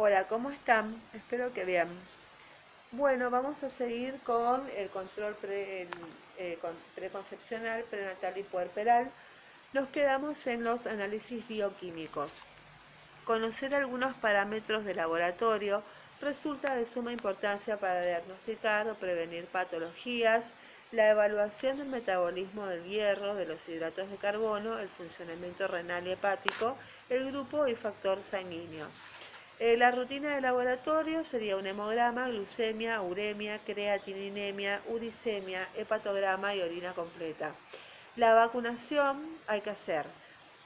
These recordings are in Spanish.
Hola, ¿cómo están? Espero que bien. Bueno, vamos a seguir con el control eh, preconcepcional, prenatal y puerperal. Nos quedamos en los análisis bioquímicos. Conocer algunos parámetros de laboratorio resulta de suma importancia para diagnosticar o prevenir patologías, la evaluación del metabolismo del hierro, de los hidratos de carbono, el funcionamiento renal y hepático, el grupo y factor sanguíneo. Eh, la rutina de laboratorio sería un hemograma, glucemia, uremia, creatininemia, uricemia, hepatograma y orina completa. La vacunación hay que hacer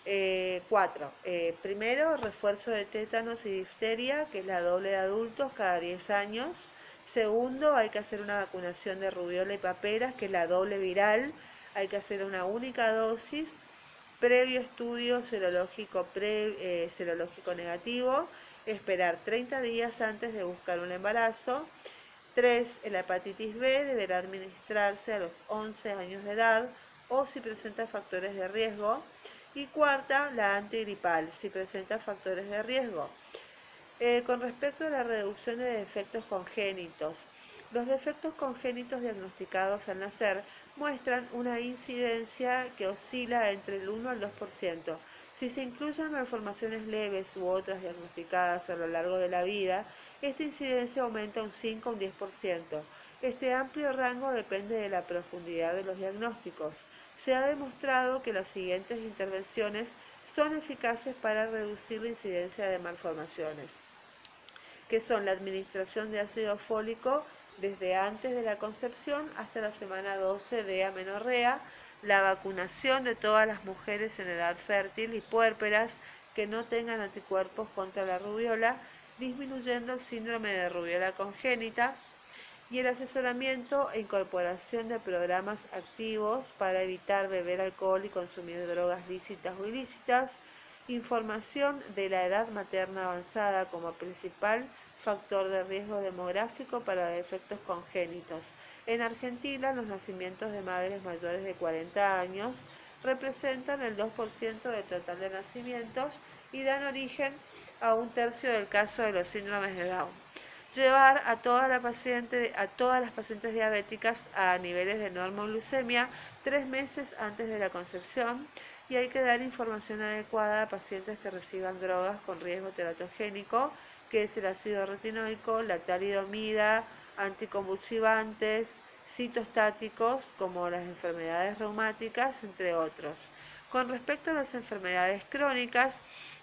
eh, cuatro. Eh, primero, refuerzo de tétanos y difteria, que es la doble de adultos cada 10 años. Segundo, hay que hacer una vacunación de rubiola y paperas, que es la doble viral. Hay que hacer una única dosis. Previo estudio serológico, pre, serológico negativo esperar 30 días antes de buscar un embarazo. 3. La hepatitis B deberá administrarse a los 11 años de edad o si presenta factores de riesgo. Y cuarta, la antigripal, si presenta factores de riesgo. Eh, con respecto a la reducción de defectos congénitos, los defectos congénitos diagnosticados al nacer muestran una incidencia que oscila entre el 1 al 2%. Si se incluyen malformaciones leves u otras diagnosticadas a lo largo de la vida, esta incidencia aumenta un 5 o un 10%. Este amplio rango depende de la profundidad de los diagnósticos. Se ha demostrado que las siguientes intervenciones son eficaces para reducir la incidencia de malformaciones, que son la administración de ácido fólico desde antes de la concepción hasta la semana 12 de amenorrea, la vacunación de todas las mujeres en edad fértil y puérperas que no tengan anticuerpos contra la rubiola, disminuyendo el síndrome de rubiola congénita, y el asesoramiento e incorporación de programas activos para evitar beber alcohol y consumir drogas lícitas o ilícitas, información de la edad materna avanzada como principal factor de riesgo demográfico para defectos congénitos, en Argentina, los nacimientos de madres mayores de 40 años representan el 2% del total de nacimientos y dan origen a un tercio del caso de los síndromes de Down. Llevar a, toda la paciente, a todas las pacientes diabéticas a niveles de normoglucemia tres meses antes de la concepción y hay que dar información adecuada a pacientes que reciban drogas con riesgo teratogénico, que es el ácido retinoico, la talidomida, anticonvulsivantes, citostáticos como las enfermedades reumáticas, entre otros. Con respecto a las enfermedades crónicas,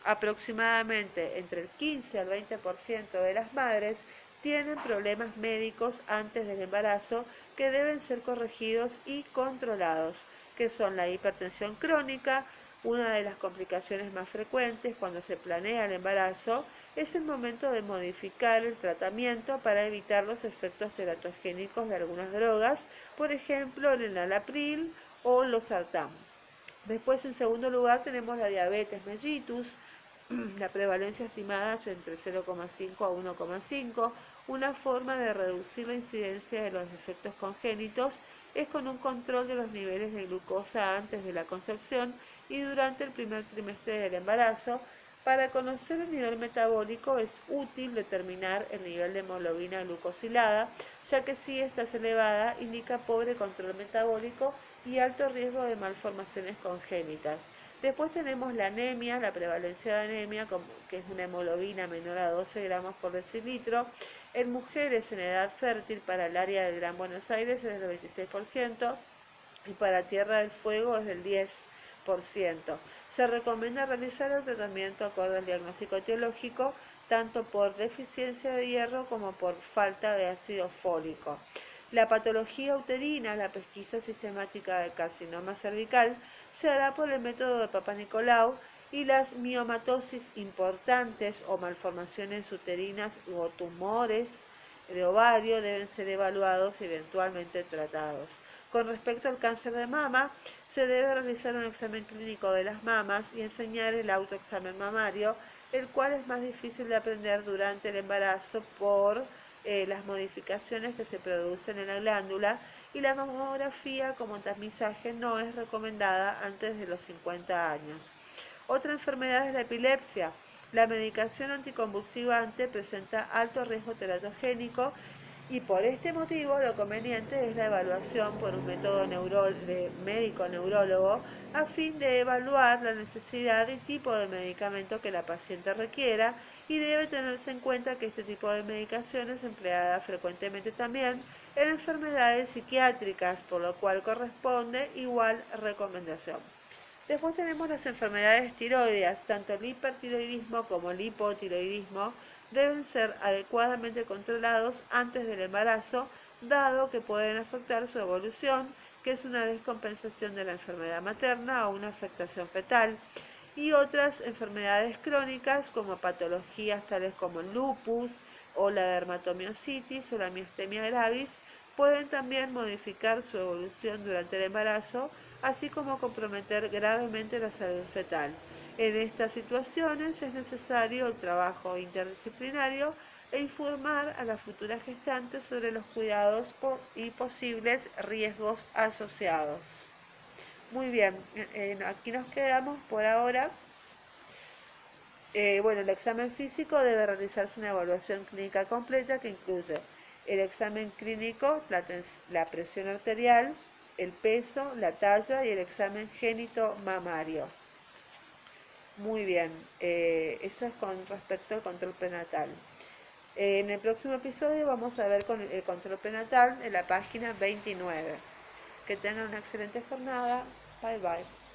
aproximadamente entre el 15 al 20% de las madres tienen problemas médicos antes del embarazo que deben ser corregidos y controlados, que son la hipertensión crónica, una de las complicaciones más frecuentes cuando se planea el embarazo, es el momento de modificar el tratamiento para evitar los efectos teratogénicos de algunas drogas, por ejemplo el enalapril o los sartán. Después, en segundo lugar, tenemos la diabetes mellitus, la prevalencia estimada es entre 0,5 a 1,5. Una forma de reducir la incidencia de los efectos congénitos es con un control de los niveles de glucosa antes de la concepción y durante el primer trimestre del embarazo, para conocer el nivel metabólico es útil determinar el nivel de hemoglobina glucosilada, ya que si esta es elevada indica pobre control metabólico y alto riesgo de malformaciones congénitas. Después tenemos la anemia, la prevalencia de anemia, que es una hemoglobina menor a 12 gramos por decilitro. En mujeres en edad fértil para el área del Gran Buenos Aires es del 26% y para Tierra del Fuego es del 10%. Se recomienda realizar el tratamiento acorde al diagnóstico etiológico, tanto por deficiencia de hierro como por falta de ácido fólico. La patología uterina, la pesquisa sistemática de carcinoma cervical, se hará por el método de Papa Nicolau y las miomatosis importantes o malformaciones uterinas o tumores de ovario deben ser evaluados y eventualmente tratados. Con respecto al cáncer de mama, se debe realizar un examen clínico de las mamas y enseñar el autoexamen mamario, el cual es más difícil de aprender durante el embarazo por eh, las modificaciones que se producen en la glándula y la mamografía como tamizaje no es recomendada antes de los 50 años. Otra enfermedad es la epilepsia. La medicación anticonvulsivante presenta alto riesgo teratogénico y por este motivo lo conveniente es la evaluación por un método de médico neurólogo a fin de evaluar la necesidad y tipo de medicamento que la paciente requiera y debe tenerse en cuenta que este tipo de medicación es empleada frecuentemente también en enfermedades psiquiátricas, por lo cual corresponde igual recomendación. Después tenemos las enfermedades tiroideas, tanto el hipertiroidismo como el hipotiroidismo deben ser adecuadamente controlados antes del embarazo, dado que pueden afectar su evolución, que es una descompensación de la enfermedad materna o una afectación fetal, y otras enfermedades crónicas como patologías tales como el lupus o la dermatomiositis o la miastemia gravis pueden también modificar su evolución durante el embarazo así como comprometer gravemente la salud fetal. En estas situaciones es necesario el trabajo interdisciplinario e informar a la futura gestante sobre los cuidados y posibles riesgos asociados. Muy bien, aquí nos quedamos por ahora. Eh, bueno, el examen físico debe realizarse una evaluación clínica completa que incluye el examen clínico, la presión arterial, el peso, la talla y el examen génito mamario. Muy bien, eh, eso es con respecto al control prenatal. en el próximo episodio vamos a ver con el control prenatal en la página 29. Que tengan una excelente jornada. Bye bye.